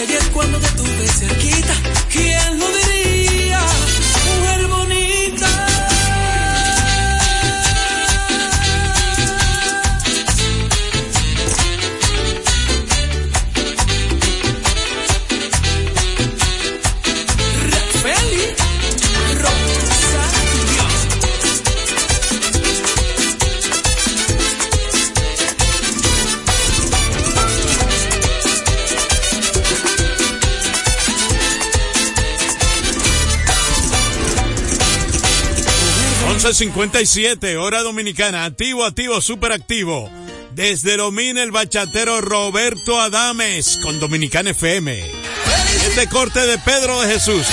ayer cuando te tuve cerquita, ¿quién lo diría? 11.57, hora dominicana, activo, activo, super activo. Desde Lomina el bachatero Roberto Adames con Dominicana FM. Este corte de Pedro de Jesús.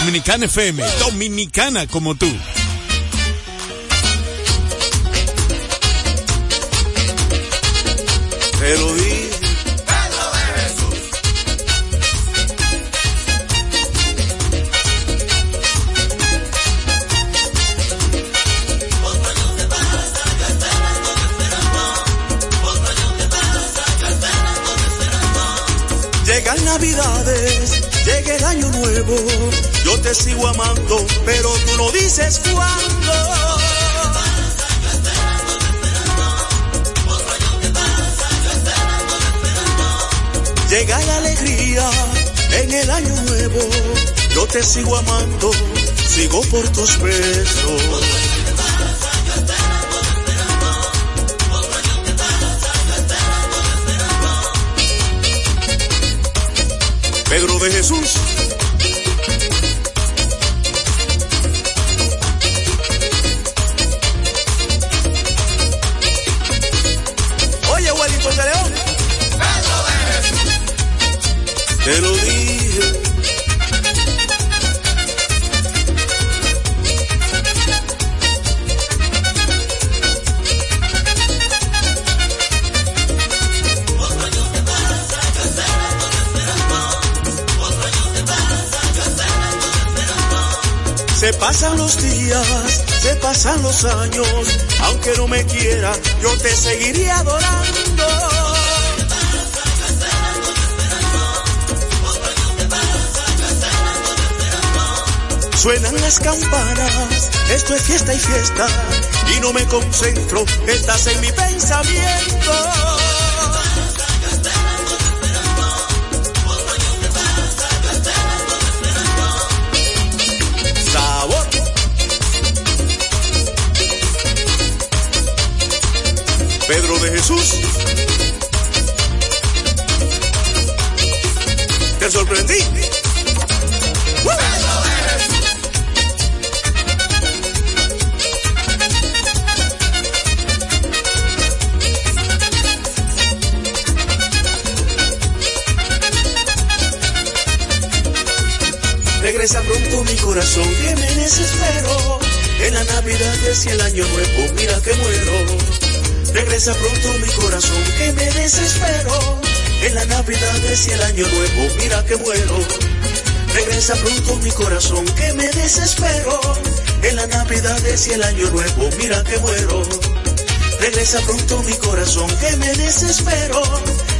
Dominicana FM, dominicana como tú. Año nuevo, yo te sigo amando, pero tú no dices cuándo. Llega la alegría en el año nuevo, yo te sigo amando, sigo por tus besos. Pedro de Jesús. Te lo dije. Se pasan los días, se pasan los años, aunque no me quiera, yo te seguiría adorando. Suenan las campanas, esto es fiesta y fiesta, y no me concentro, estás en mi pensamiento. Sabor. Pedro de Jesús. Corazón me desespero. En la Navidad y el año nuevo, mira que muero. Regresa pronto mi corazón que me desespero. En la Navidad y el año nuevo, mira que muero. Regresa pronto mi corazón que me desespero. En la Navidad y el año nuevo, mira que muero. Regresa pronto mi corazón que me desespero.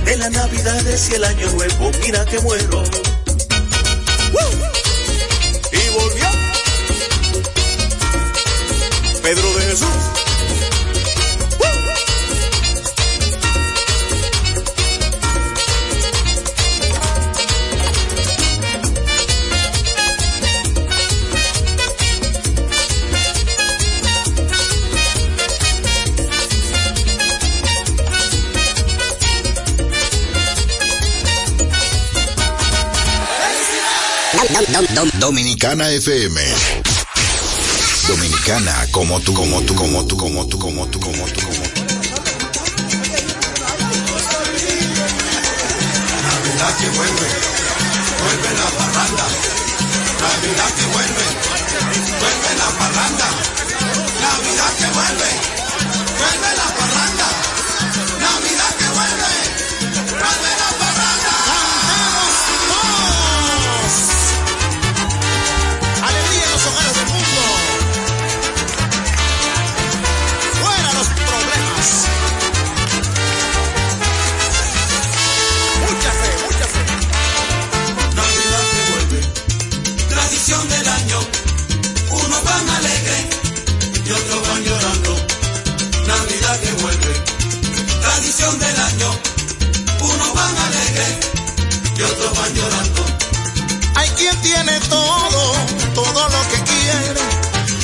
En la Navidad y el año nuevo, mira que muero. Pedro de Jesús. Dominicana FM. Dominicana como tú, como tú, como tú, como tú, como tú, como tú, como tú. Navidad que vuelve, vuelve la parranda. Navidad que vuelve, vuelve la parranda. Navidad que vuelve, vuelve la parranda. Navidad que vuelve, Hay quien tiene todo, todo lo que quiere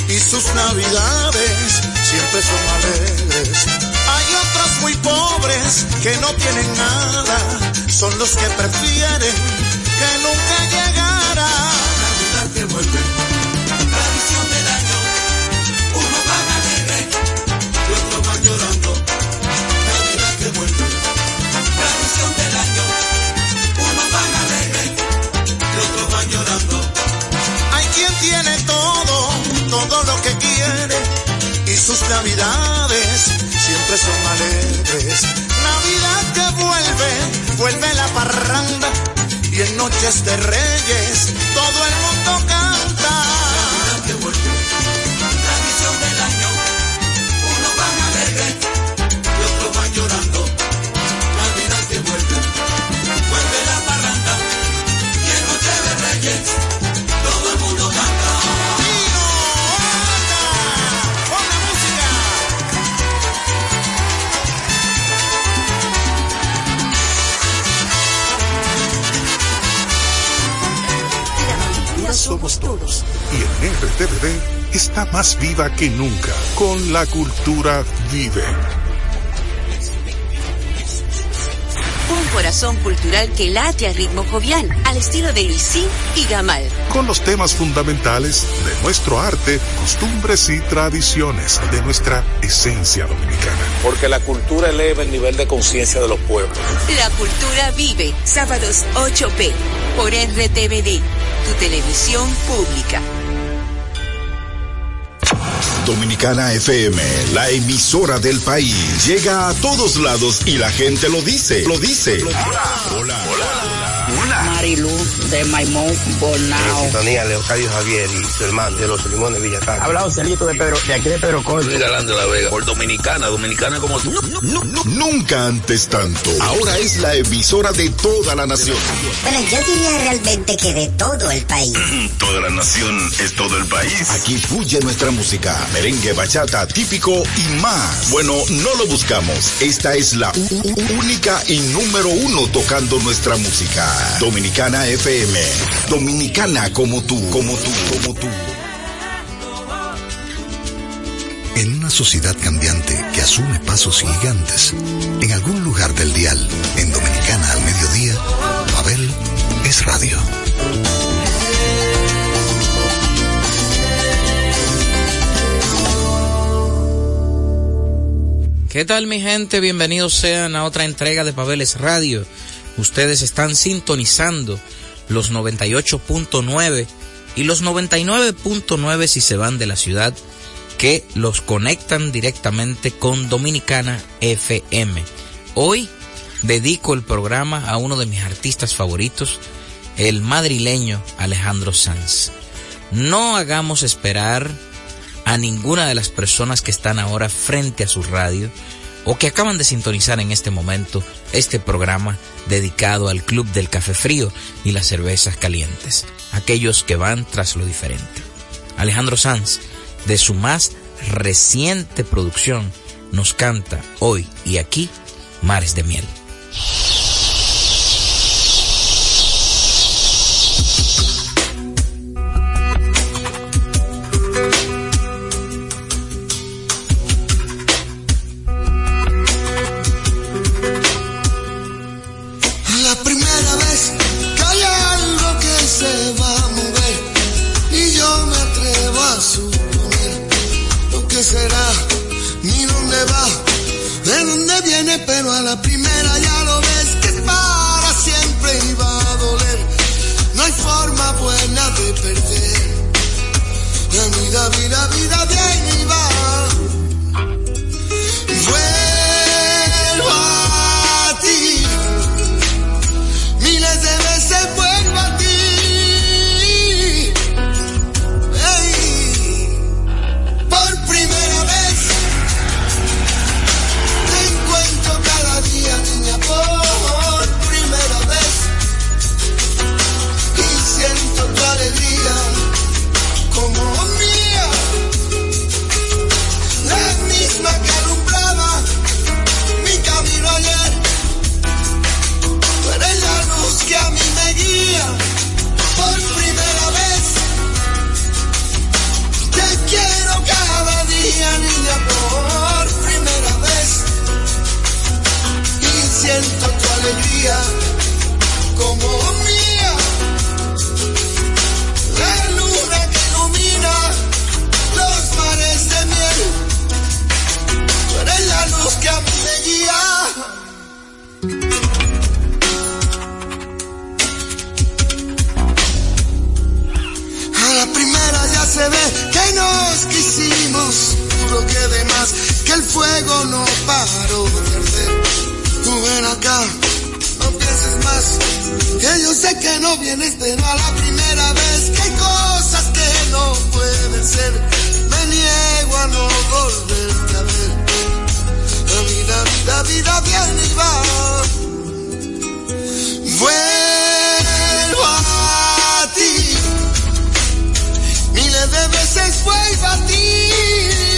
y sus navidades siempre son alegres. Hay otros muy pobres que no tienen nada, son los que prefieren que nunca llegara. Siempre son alegres. Navidad que vuelve, vuelve la parranda y en noches de reyes todo el mundo canta. Más viva que nunca. Con la cultura vive. Un corazón cultural que late a ritmo jovial, al estilo de Luisín y Gamal. Con los temas fundamentales de nuestro arte, costumbres y tradiciones, de nuestra esencia dominicana. Porque la cultura eleva el nivel de conciencia de los pueblos. La cultura vive, sábados 8p, por RTVD, tu televisión pública. Dominicana FM, la emisora del país, llega a todos lados y la gente lo dice, lo dice. Hola, hola, Marilu de Maimón Bonao. sintonía Leocadio Javier y su hermano de los Limones Villatán. Habla Joselito de Pedro, de aquí de Pedro Galán de la Vega, por Dominicana, Dominicana como tú. No, no, nunca antes tanto. Ahora es la emisora de toda la nación. Bueno, yo diría realmente que de todo el país. Toda la nación es todo el país. Aquí fluye nuestra música, merengue, bachata, típico y más. Bueno, no lo buscamos. Esta es la única y número uno tocando nuestra música. Dominicana FM. Dominicana como tú, como tú, como tú. Sociedad cambiante que asume pasos gigantes, en algún lugar del dial, en Dominicana al mediodía, Mabel es radio. ¿Qué tal mi gente? Bienvenidos sean a otra entrega de Pabeles Radio. Ustedes están sintonizando los 98.9 y los 99.9 si se van de la ciudad que los conectan directamente con Dominicana FM. Hoy dedico el programa a uno de mis artistas favoritos, el madrileño Alejandro Sanz. No hagamos esperar a ninguna de las personas que están ahora frente a su radio o que acaban de sintonizar en este momento este programa dedicado al Club del Café Frío y las cervezas calientes, aquellos que van tras lo diferente. Alejandro Sanz, de su más reciente producción, nos canta hoy y aquí Mares de Miel. Que el fuego no paró de arder. Tú ven acá, no pienses más, que yo sé que no vienes, pero a la primera vez que hay cosas que no pueden ser, me niego a no volverte a ver. La vida, vida, vida viene y va. Vuelvo a ti miles de veces vuelvo a ti.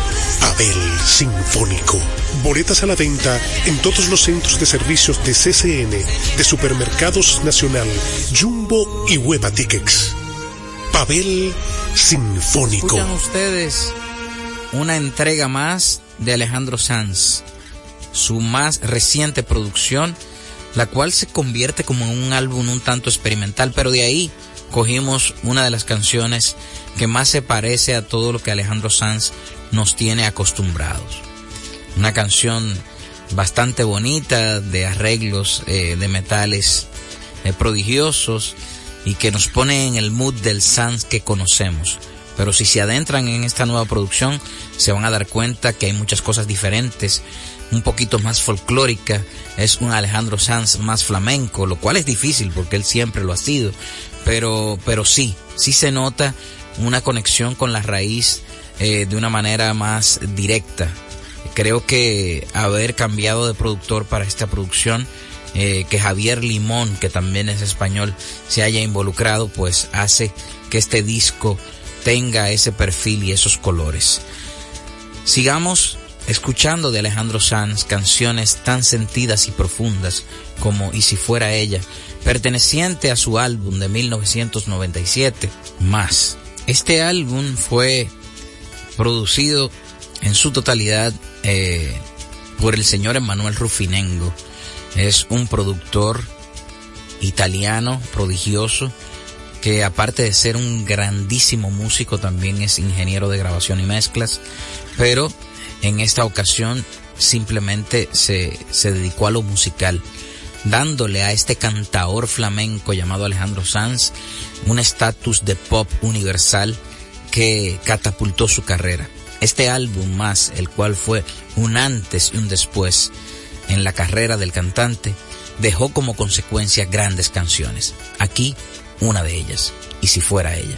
Pavel Sinfónico. Boletas a la venta en todos los centros de servicios de CCN, de Supermercados Nacional, Jumbo y Hueva Tickets. Pavel Sinfónico. Escuchan ustedes una entrega más de Alejandro Sanz, su más reciente producción, la cual se convierte como en un álbum un tanto experimental, pero de ahí cogimos una de las canciones que más se parece a todo lo que Alejandro Sanz nos tiene acostumbrados. Una canción bastante bonita, de arreglos eh, de metales eh, prodigiosos y que nos pone en el mood del Sanz que conocemos. Pero si se adentran en esta nueva producción, se van a dar cuenta que hay muchas cosas diferentes, un poquito más folclórica, es un Alejandro Sanz más flamenco, lo cual es difícil porque él siempre lo ha sido, pero, pero sí, sí se nota una conexión con la raíz eh, de una manera más directa. Creo que haber cambiado de productor para esta producción, eh, que Javier Limón, que también es español, se haya involucrado, pues hace que este disco tenga ese perfil y esos colores. Sigamos escuchando de Alejandro Sanz canciones tan sentidas y profundas como Y si fuera ella, perteneciente a su álbum de 1997, Más. Este álbum fue producido en su totalidad eh, por el señor Emanuel Rufinengo. Es un productor italiano prodigioso que aparte de ser un grandísimo músico también es ingeniero de grabación y mezclas, pero en esta ocasión simplemente se, se dedicó a lo musical, dándole a este cantaor flamenco llamado Alejandro Sanz un estatus de pop universal que catapultó su carrera. Este álbum más, el cual fue un antes y un después en la carrera del cantante, dejó como consecuencia grandes canciones. Aquí, una de ellas, y si fuera ella.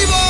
Pero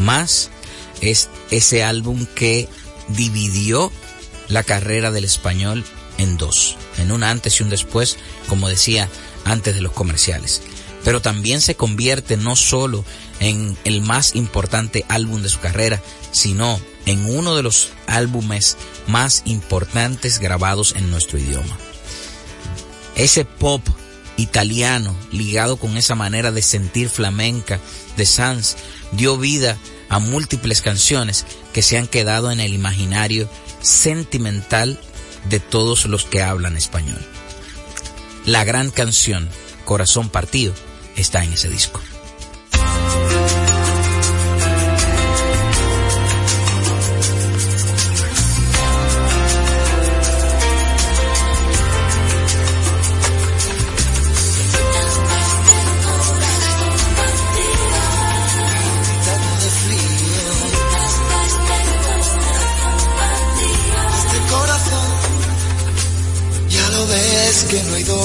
más es ese álbum que dividió la carrera del español en dos, en un antes y un después, como decía antes de los comerciales. Pero también se convierte no solo en el más importante álbum de su carrera, sino en uno de los álbumes más importantes grabados en nuestro idioma. Ese pop italiano ligado con esa manera de sentir flamenca de Sanz dio vida a múltiples canciones que se han quedado en el imaginario sentimental de todos los que hablan español. La gran canción Corazón Partido está en ese disco.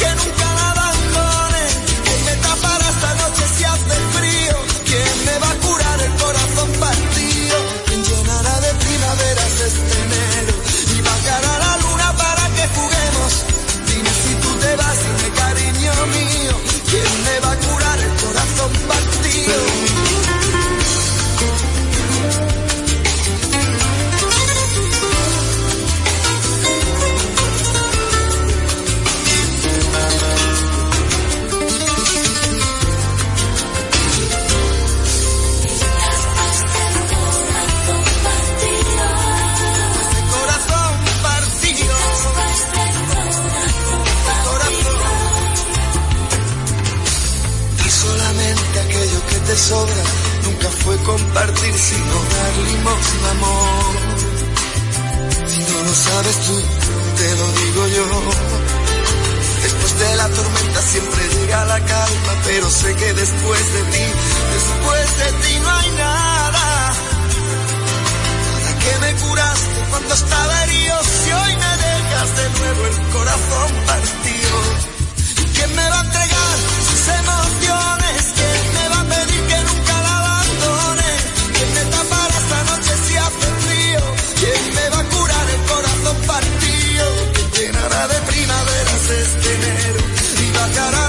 que nunca la abandone? ¿Quién me tapará esta noche si hace frío? ¿Quién me va a curar el corazón partido? ¿Quién llenará de primaveras este fue compartir sino dar limosna, amor. Si no lo sabes tú, te lo digo yo. Después de la tormenta siempre llega la calma, pero sé que después de ti, después de ti no hay nada. ¿Para qué me curaste cuando estaba herido si hoy me dejas de nuevo el corazón partido? ¿Quién me va a entregar sus emociones? ¿Quién me va a curar el corazón partido? ¿Quién llenará de primaveras este enero? Y bajará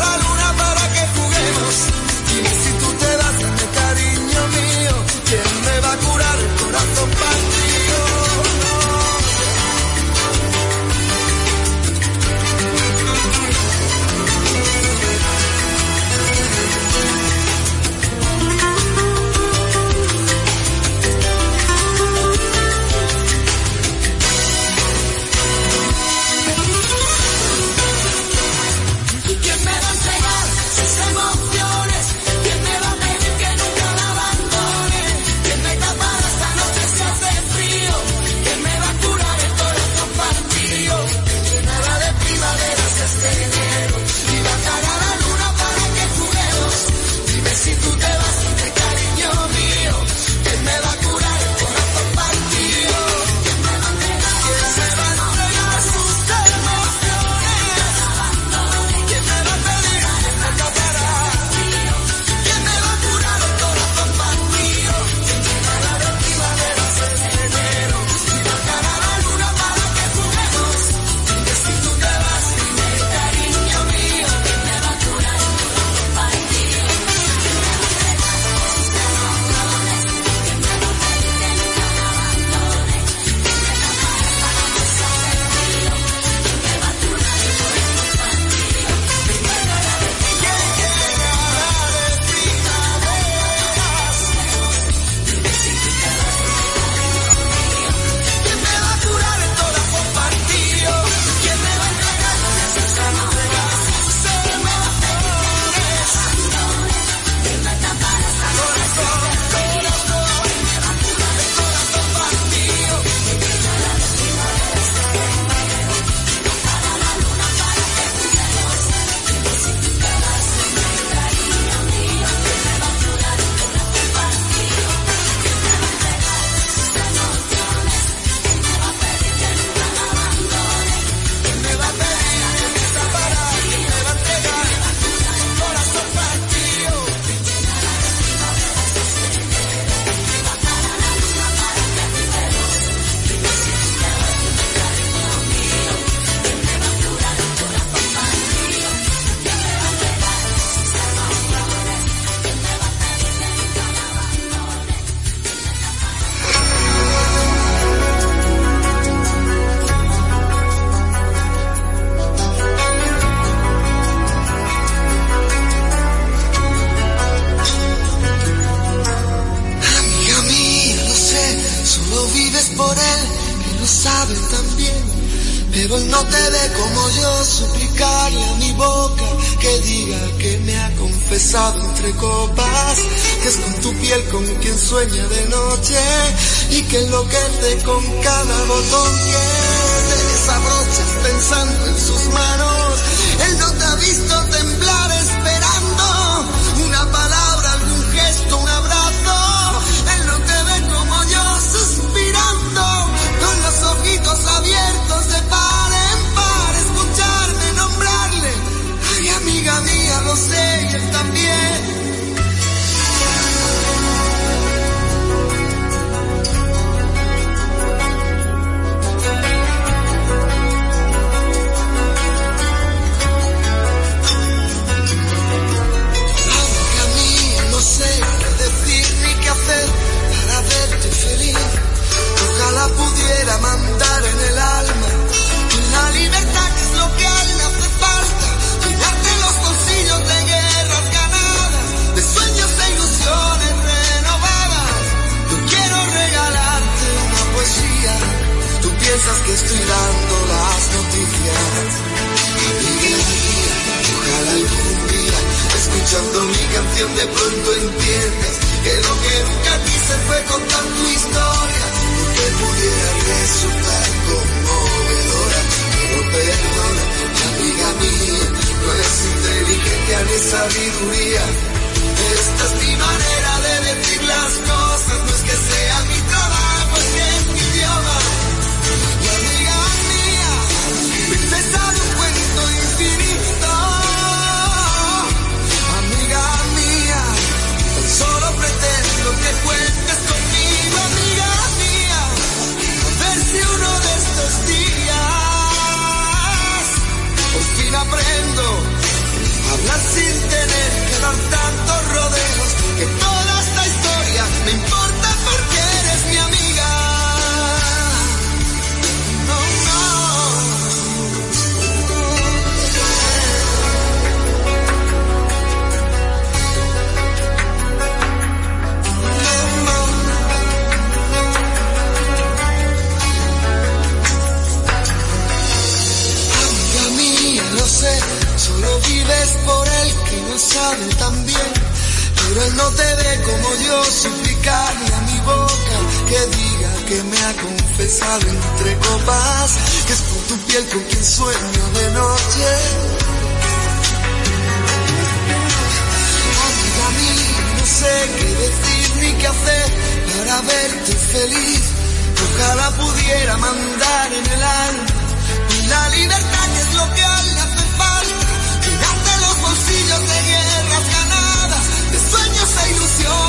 sabedoria tornar sin tener que es por él que no sabe tan bien, pero él no te ve como yo suplicarle a mi boca que diga que me ha confesado entre copas, que es por tu piel con quien sueño de noche. Amiga mía, no sé qué decir ni qué hacer para verte feliz, ojalá pudiera mandar en el alma la libertad canción.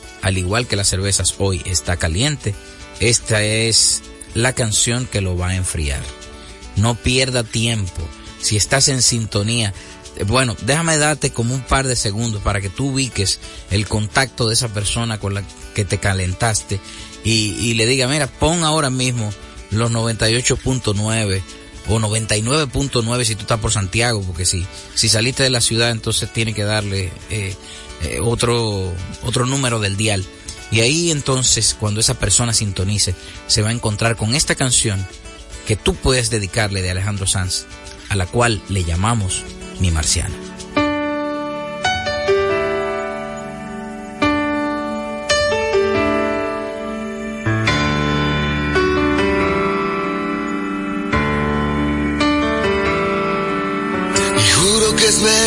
al igual que las cervezas hoy está caliente, esta es la canción que lo va a enfriar. No pierda tiempo. Si estás en sintonía, eh, bueno, déjame darte como un par de segundos para que tú ubiques el contacto de esa persona con la que te calentaste y, le diga, mira, pon ahora mismo los 98.9 o 99.9 si tú estás por Santiago, porque si, si saliste de la ciudad entonces tiene que darle eh, eh, otro, otro número del dial. Y ahí entonces cuando esa persona sintonice se va a encontrar con esta canción que tú puedes dedicarle de Alejandro Sanz, a la cual le llamamos Mi Marciana.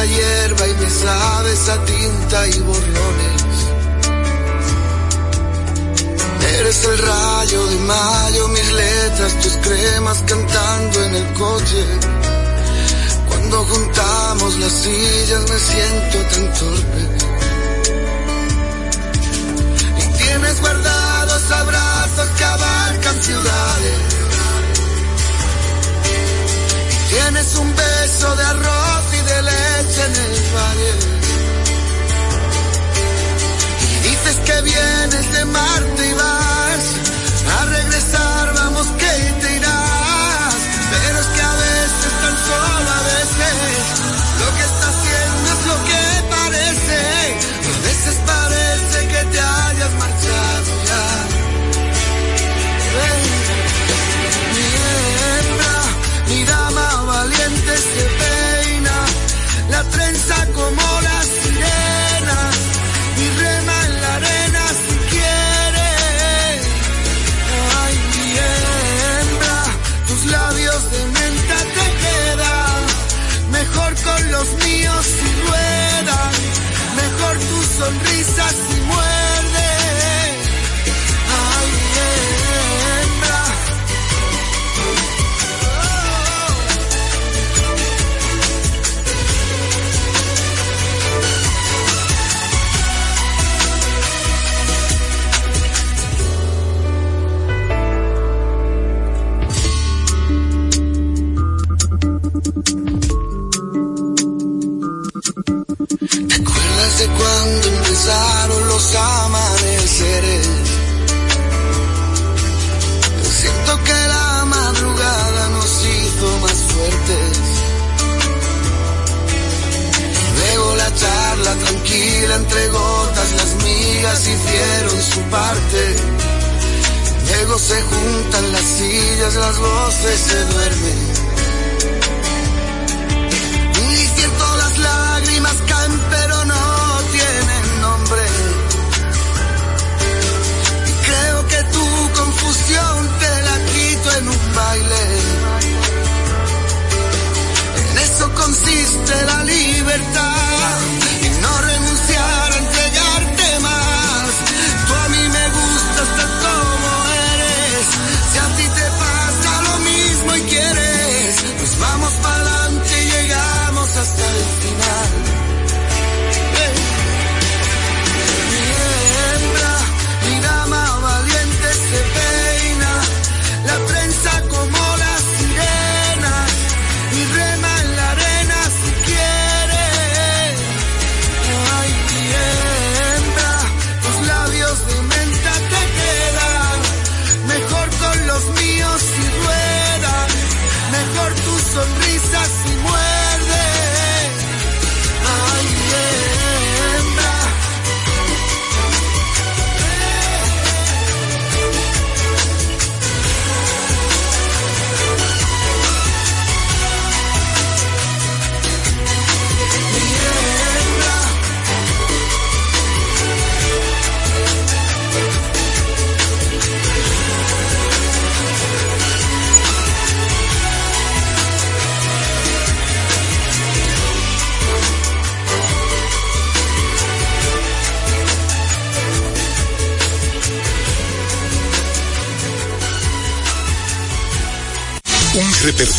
Hueles a hierba y me sabes a tinta y borrones. Eres el rayo de mayo, mis letras, tus cremas cantando en el coche. Cuando juntamos las sillas me siento tan torpe. Y tienes guardados abrazos que abarcan ciudades. Y tienes un beso de arroz en el dices que vienes de Marte y vas a regresar, vamos que te irás. Pero es que a veces, tan solo a veces, lo que está haciendo es lo que parece. A veces parece que te hayas marchado ya. Ven, mi hembra, mi dama valiente se peina, la trenza como la sirena, y rema en la arena si quiere. Ay, mi hembra, tus labios de menta te quedan, mejor con los míos si ruedan,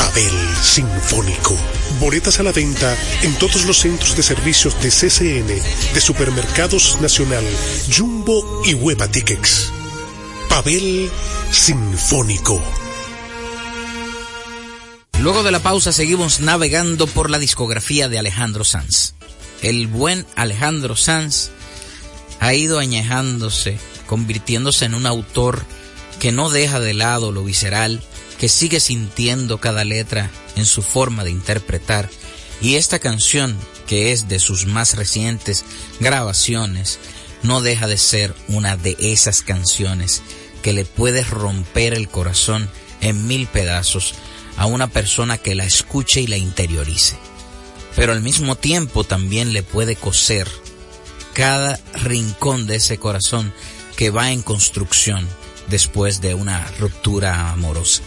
Pavel Sinfónico. Boletas a la venta en todos los centros de servicios de CCN, de Supermercados Nacional, Jumbo y Hueva Tickets. Pavel Sinfónico. Luego de la pausa seguimos navegando por la discografía de Alejandro Sanz. El buen Alejandro Sanz ha ido añejándose, convirtiéndose en un autor que no deja de lado lo visceral, que sigue sintiendo cada letra en su forma de interpretar. Y esta canción, que es de sus más recientes grabaciones, no deja de ser una de esas canciones que le puede romper el corazón en mil pedazos a una persona que la escuche y la interiorice. Pero al mismo tiempo también le puede coser cada rincón de ese corazón que va en construcción después de una ruptura amorosa.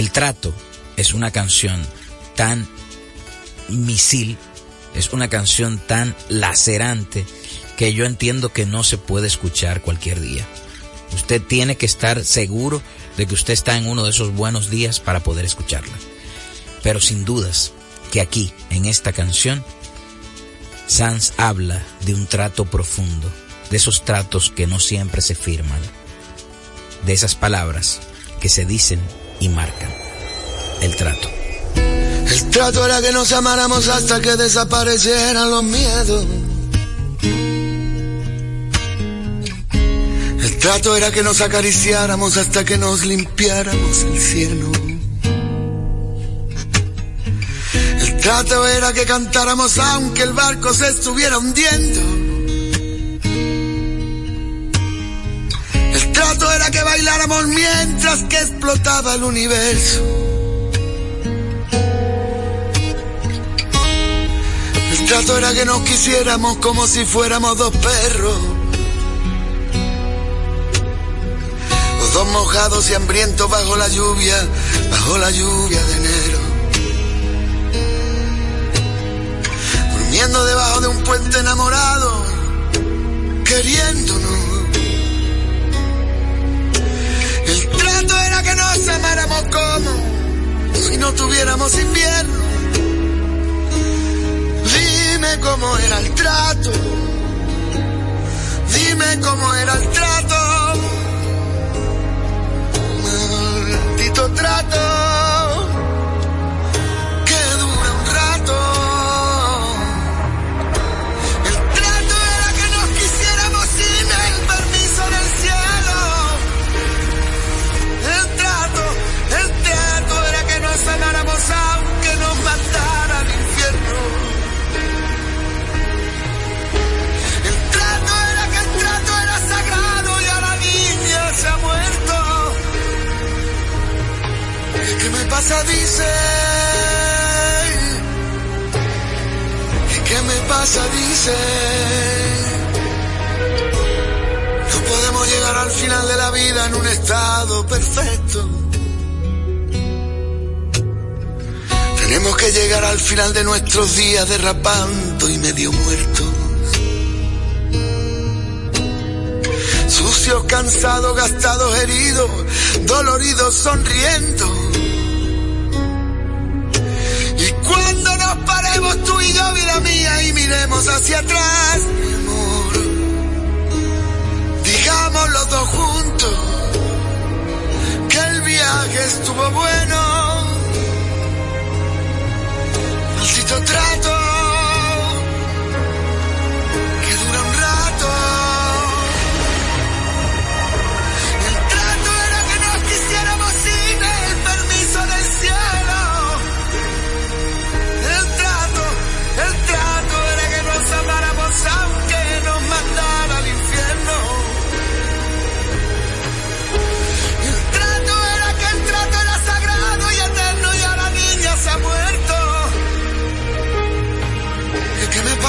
El trato es una canción tan misil, es una canción tan lacerante que yo entiendo que no se puede escuchar cualquier día. Usted tiene que estar seguro de que usted está en uno de esos buenos días para poder escucharla. Pero sin dudas que aquí, en esta canción, Sanz habla de un trato profundo, de esos tratos que no siempre se firman, de esas palabras que se dicen y marcan el trato. El trato era que nos amáramos hasta que desaparecieran los miedos. El trato era que nos acariciáramos hasta que nos limpiáramos el cielo. El trato era que cantáramos aunque el barco se estuviera hundiendo. Trato era que bailáramos mientras que explotaba el universo. El trato era que nos quisiéramos como si fuéramos dos perros. Los dos mojados y hambrientos bajo la lluvia, bajo la lluvia de enero. Durmiendo debajo de un puente enamorado, queriéndonos. Trato era que nos amáramos como si no tuviéramos invierno. Dime cómo era el trato. Dime cómo era el trato. Maldito trato. Aunque nos mandara al infierno. El trato era que el trato era sagrado y a la niña se ha muerto. ¿Qué me pasa? Dice. ¿Qué me pasa? Dice. No podemos llegar al final de la vida en un estado perfecto. Tenemos que llegar al final de nuestros días derrapando y medio muertos. Sucios, cansados, gastados, heridos, doloridos, sonriendo. Y cuando nos paremos tú y yo, vida mía, y miremos hacia atrás, mi amor, digamos los dos juntos que el viaje estuvo bueno.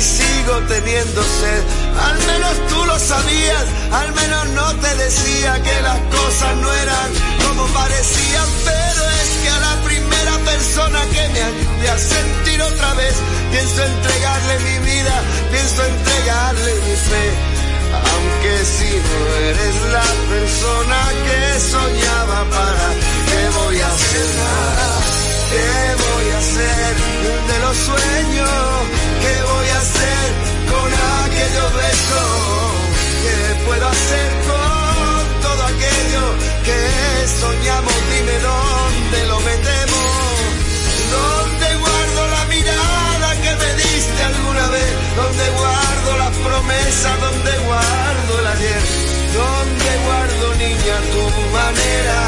Y sigo teniendo sed. Al menos tú lo sabías, al menos no te decía que las cosas no eran como parecían, pero es que a la primera persona que me ayude a sentir otra vez, pienso entregarle mi vida, pienso entregarle mi fe. Aunque si no eres la persona que soñaba para, ¿qué voy a hacer? ¿Qué voy a hacer de los sueños? ¿Qué voy a hacer con aquellos besos? ¿Qué puedo hacer con todo aquello que soñamos? Dime dónde lo metemos. ¿Dónde guardo la mirada que me diste alguna vez? ¿Dónde guardo las promesas? ¿Dónde guardo el ayer? ¿Dónde guardo, niña, tu manera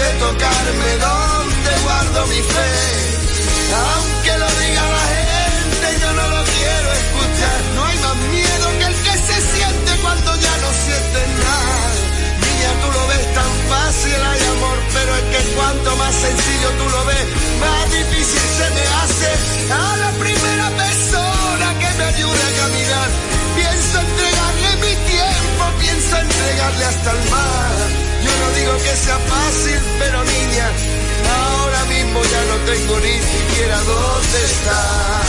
de tocarme? ¿Dónde guardo mi fe? Aunque lo diga la gente, yo no lo quiero escuchar. No hay más miedo que el que se siente cuando ya no sientes nada. Niña, tú lo ves tan fácil, hay amor, pero es que cuanto más sencillo tú lo ves, más difícil se me hace. A la primera persona que me ayude a caminar, pienso entregarle mi tiempo, pienso entregarle hasta el mar. No digo que sea fácil, pero niña, ahora mismo ya no tengo ni siquiera dónde estar.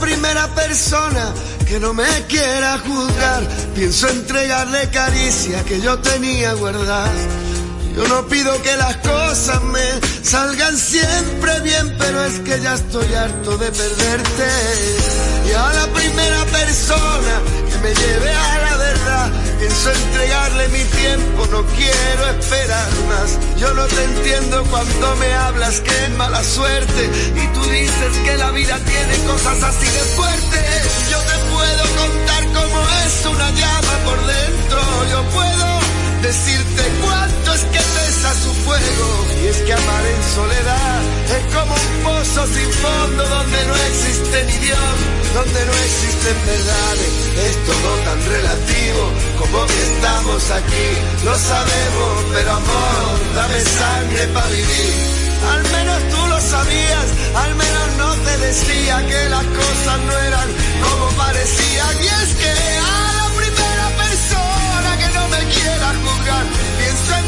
Primera persona que no me quiera juzgar, pienso entregarle caricia que yo tenía guardada. Yo no pido que las cosas me salgan siempre bien, pero es que ya estoy harto de perderte. Y a la primera persona que me lleve a pienso entregarle mi tiempo, no quiero esperar más. Yo no te entiendo cuando me hablas que es mala suerte y tú dices que la vida tiene cosas así de fuertes. Yo te puedo contar cómo es una llama por dentro, yo puedo decirte cuánto es que pesa su fuego. Y es que amar en soledad es como un pozo sin fondo donde no existe ni Dios, donde no existen verdades. Es todo tan relativo como que estamos aquí. Lo sabemos, pero amor, dame sangre para vivir. Al menos tú lo sabías, al menos no te decía que las cosas no eran como parecían. Y es que a la primera persona que no me quiera juzgar, pienso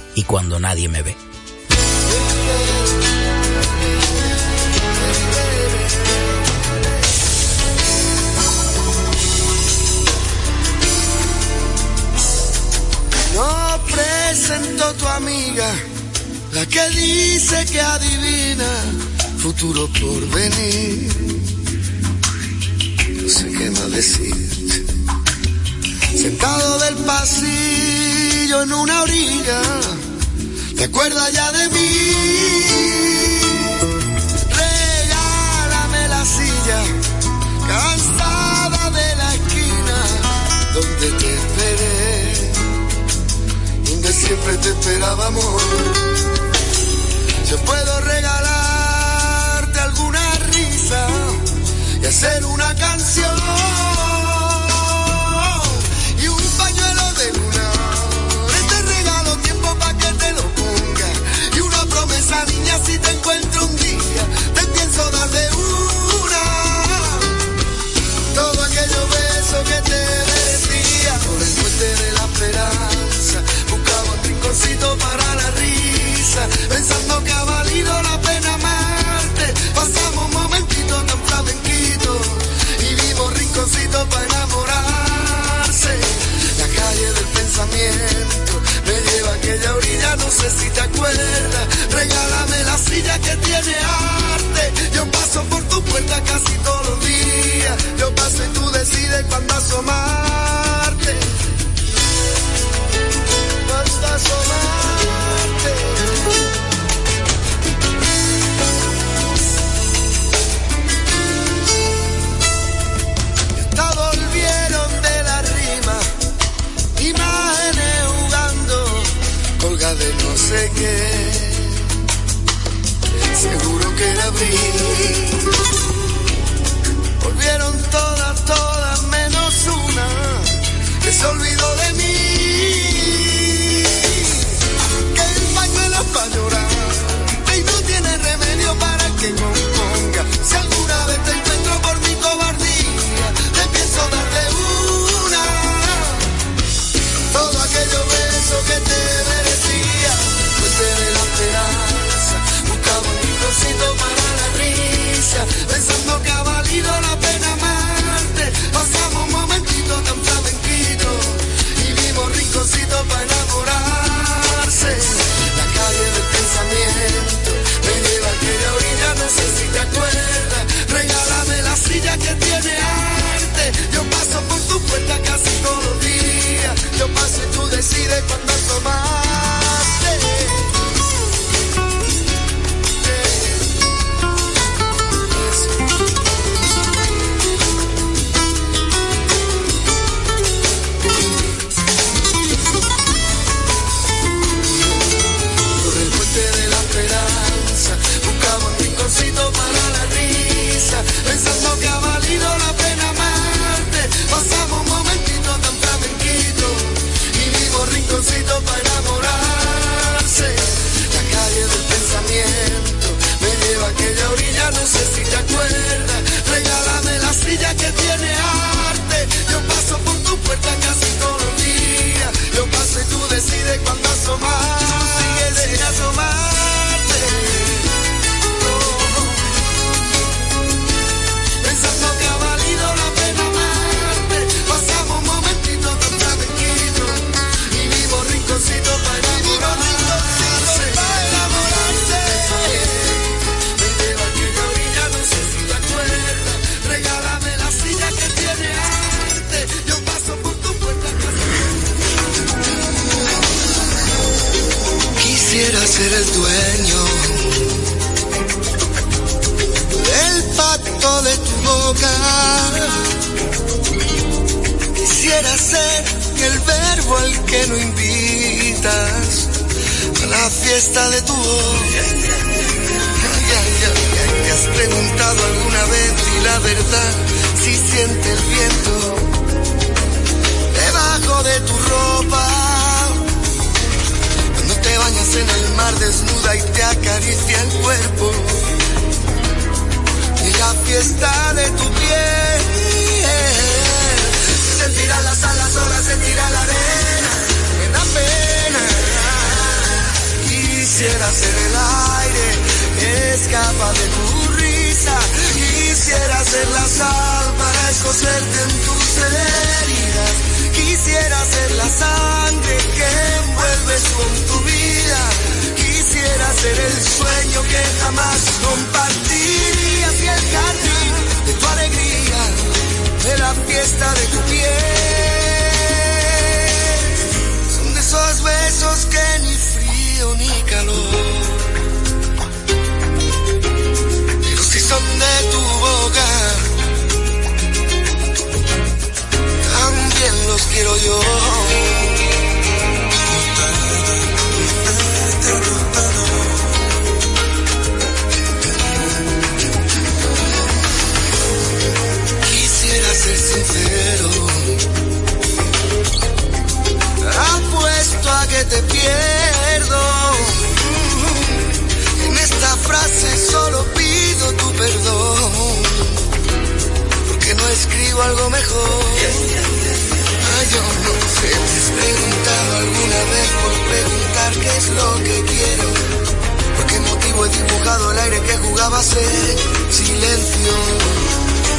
y cuando nadie me ve. No presento tu amiga, la que dice que adivina futuro por venir. No sé qué más decir. Sentado del pasillo en una orilla, ¿te acuerdas ya de mí? Regálame la silla, cansada de la esquina donde te esperé donde siempre te esperábamos. Yo puedo regalarte alguna risa y hacer una canción para la risa pensando que ha valido la pena amarte. Pasamos un momentito tan flamenquito y vimos rinconcito para enamorarse. La calle del pensamiento me lleva a aquella orilla no sé si te acuerdas. Regálame la silla que tiene arte. Yo paso por tu puerta casi todos los días. Yo paso y tú decides cuándo asomarte Ya volvieron de la rima imágenes jugando colga de no sé qué seguro que era abril volvieron todas, todas menos una que se olvidó de mí. Para llorar y no tiene remedio para que componga. Si alguna vez te encuentro por mi cobardía, te pienso dar de una. Todo aquello beso que te merecía, fuente de la esperanza, buscaba un rinconcito para la risa. Pensaba ser Yo paso por tu puerta casi todo el día. Yo paso y tú decides cuándo tomar. La fiesta de tu ay, ¿Te has preguntado alguna vez y la verdad si siente el viento debajo de tu ropa? Cuando te bañas en el mar desnuda y te acaricia el cuerpo y la fiesta de tu piel. Sentirá las alas, olas, sentirá la arena, Quisiera ser el aire que escapa de tu risa. Quisiera ser la sal para escocerte en tus heridas. Quisiera ser la sangre que envuelves con tu vida. Quisiera ser el sueño que jamás compartirías y el jardín de tu alegría, de la fiesta de tu piel. Son esos besos que ni frío ni calor. Pero si son de tu boca, también los quiero yo. Quisiera ser sincero. Apuesto a que te En esta frase solo pido tu perdón. Porque no escribo algo mejor. Ay, yo no sé, te has preguntado alguna vez por preguntar qué es lo que quiero. ¿Por qué motivo he dibujado el aire que jugaba a ser silencio?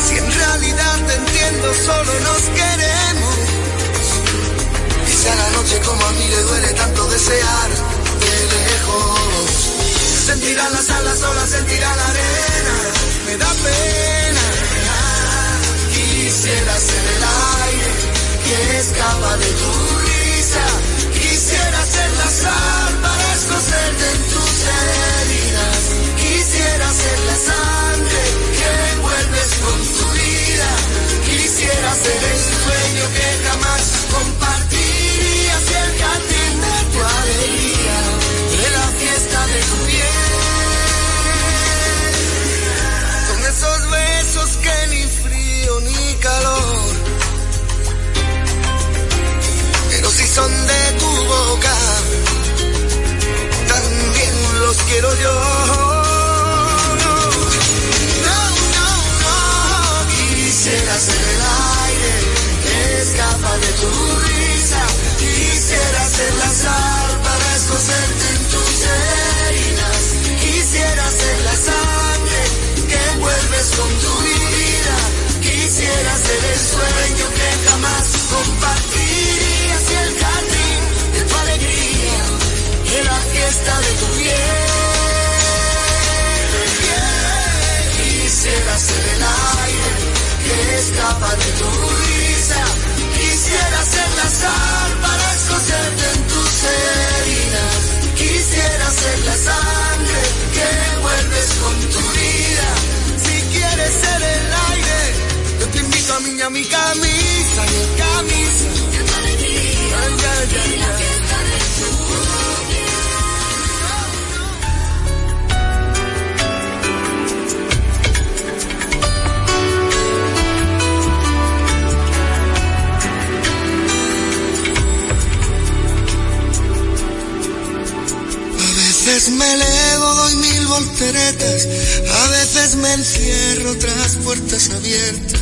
Si en realidad te entiendo, solo nos queremos. A la noche como a mí le duele tanto desear. Sentirá las alas, sola sentirá la arena. Me da pena. Quisiera ser el aire que escapa de tu risa. Quisiera ser la sal para escocerte en tus heridas. Quisiera ser la sangre que envuelves con tu vida. Quisiera ser el sueño que jamás compartirías y el jardín de tu alegría, tu. Son esos besos que ni frío ni calor pero si son de tu boca, también los quiero yo. No, no, no, quisiera ser el aire que escapa de tu risa, quisiera ser la sal para escocerte en tus con tu vida, quisiera ser el sueño que jamás compartirías y el jardín de tu alegría, de la fiesta de tu piel. Quisiera ser el aire que escapa de tu risa, quisiera ser la sal para escocerte en tus heridas, quisiera ser la sangre te invito a mí a mi camisa, mi camisa. A veces me elevo, doy mil volteretas, a veces me encierro tras puertas abiertas,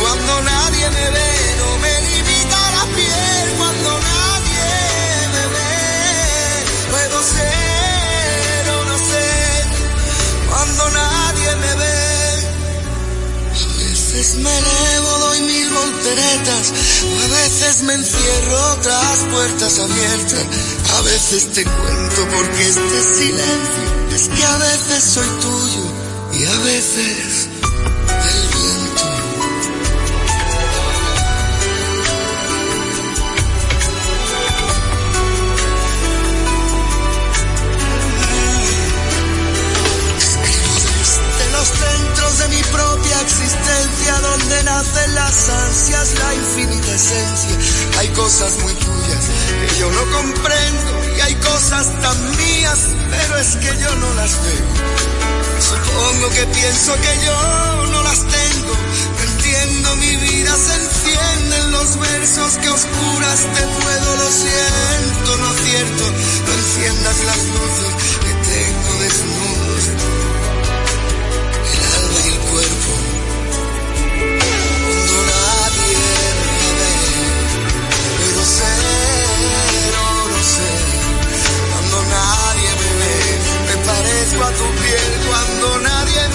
Cuando nadie me ve, no me limita la piel. Cuando nadie me ve, puedo ser o no ser. Cuando nadie me ve, a veces me elevo, doy mil volteretas. A veces me encierro tras puertas abiertas. A veces te cuento porque este silencio es que a veces soy tuyo y a veces donde nacen las ansias, la infinita esencia. Hay cosas muy tuyas que yo no comprendo y hay cosas tan mías, pero es que yo no las veo. Supongo que pienso que yo no las tengo. No entiendo mi vida, se encienden los versos que oscuras te puedo, lo siento, no acierto. No enciendas las luces que tengo desnudos. Me parezco a tu piel. Cuando nadie me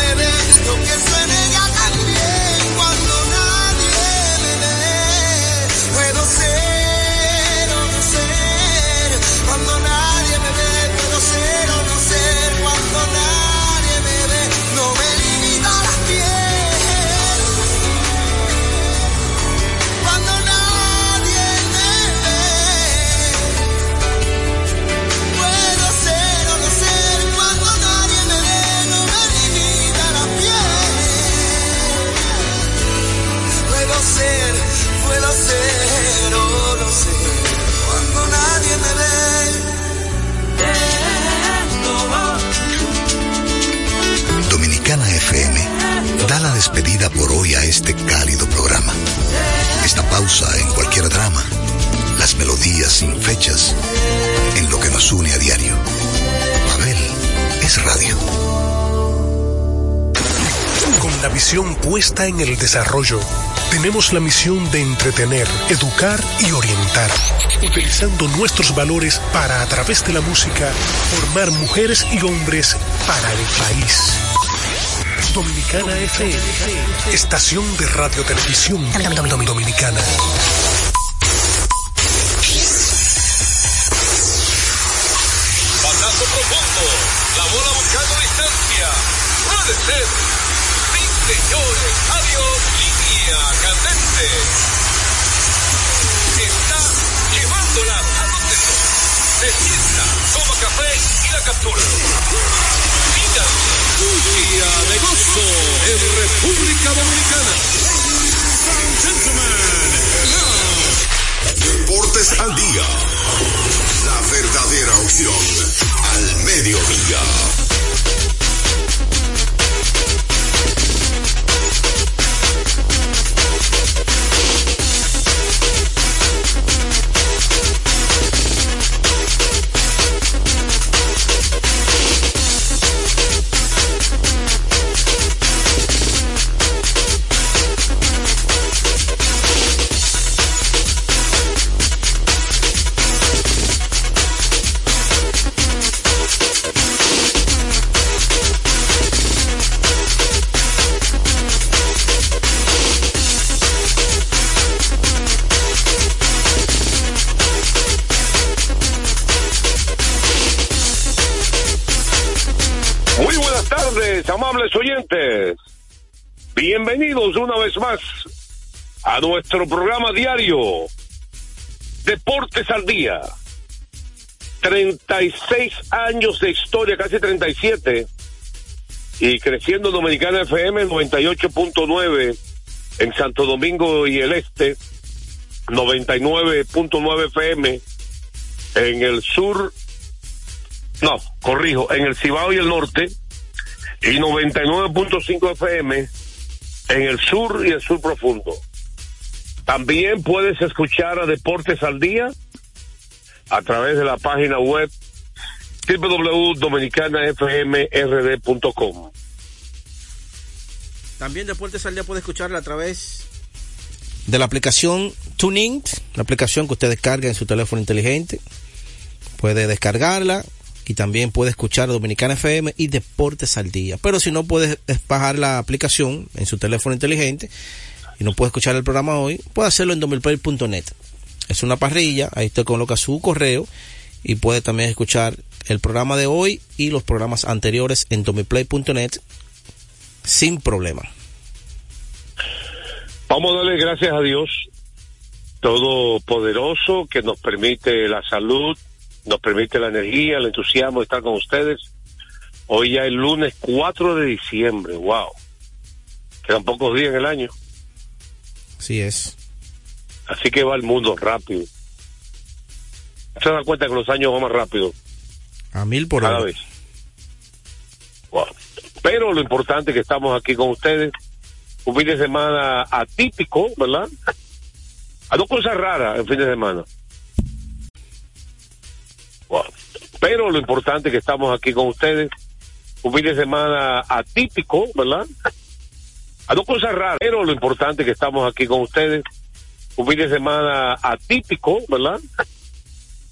da la despedida por hoy a este cálido programa. Esta pausa en cualquier drama, las melodías sin fechas, en lo que nos une a diario. Abel es radio. Con la visión puesta en el desarrollo, tenemos la misión de entretener, educar y orientar, utilizando nuestros valores para, a través de la música, formar mujeres y hombres para el país. Dominicana FM, estación de radio televisión dominicana. Batazo profundo. La bola buscando distancia. Puede ser. Sí, señores. Adiós. Línea candente. Está llevándola a donde. Se sienta, toma café y la captura. Mira. Día de gozo en República Dominicana. Deportes al día. La verdadera opción al mediodía. Una vez más a nuestro programa diario Deportes al Día. 36 años de historia, casi 37. Y creciendo Dominicana FM 98.9 en Santo Domingo y el Este, 99.9 FM en el sur, no, corrijo, en el Cibao y el Norte, y 99.5 FM en el sur y el sur profundo. También puedes escuchar a Deportes al Día a través de la página web www.dominicanafmrd.com. También Deportes al Día puede escucharla a través de la aplicación Tuning, la aplicación que usted descarga en su teléfono inteligente. Puede descargarla y también puede escuchar Dominicana FM y Deportes al Día. Pero si no puede bajar la aplicación en su teléfono inteligente y no puede escuchar el programa hoy, puede hacerlo en domilplay.net. Es una parrilla, ahí usted coloca su correo y puede también escuchar el programa de hoy y los programas anteriores en domilplay.net sin problema. Vamos a darle gracias a Dios Todopoderoso que nos permite la salud, nos permite la energía, el entusiasmo de estar con ustedes. Hoy ya es lunes 4 de diciembre, wow. Quedan pocos días en el año. Así es. Así que va el mundo rápido. Se da cuenta que los años van más rápido. A mil por cada hora. vez. Wow. Pero lo importante es que estamos aquí con ustedes. Un fin de semana atípico, ¿verdad? A dos cosas raras el fin de semana. Pero lo importante que estamos aquí con ustedes. Un fin de semana atípico, ¿verdad? A dos cosas raras. Pero lo importante que estamos aquí con ustedes. Un fin de semana atípico, ¿verdad?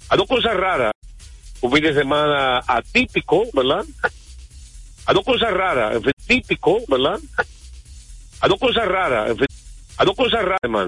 A dos cosas raras. Un fin de semana atípico, ¿verdad? A dos cosas raras. Típico, ¿verdad? A dos cosas raras. A dos cosas raras, hermano.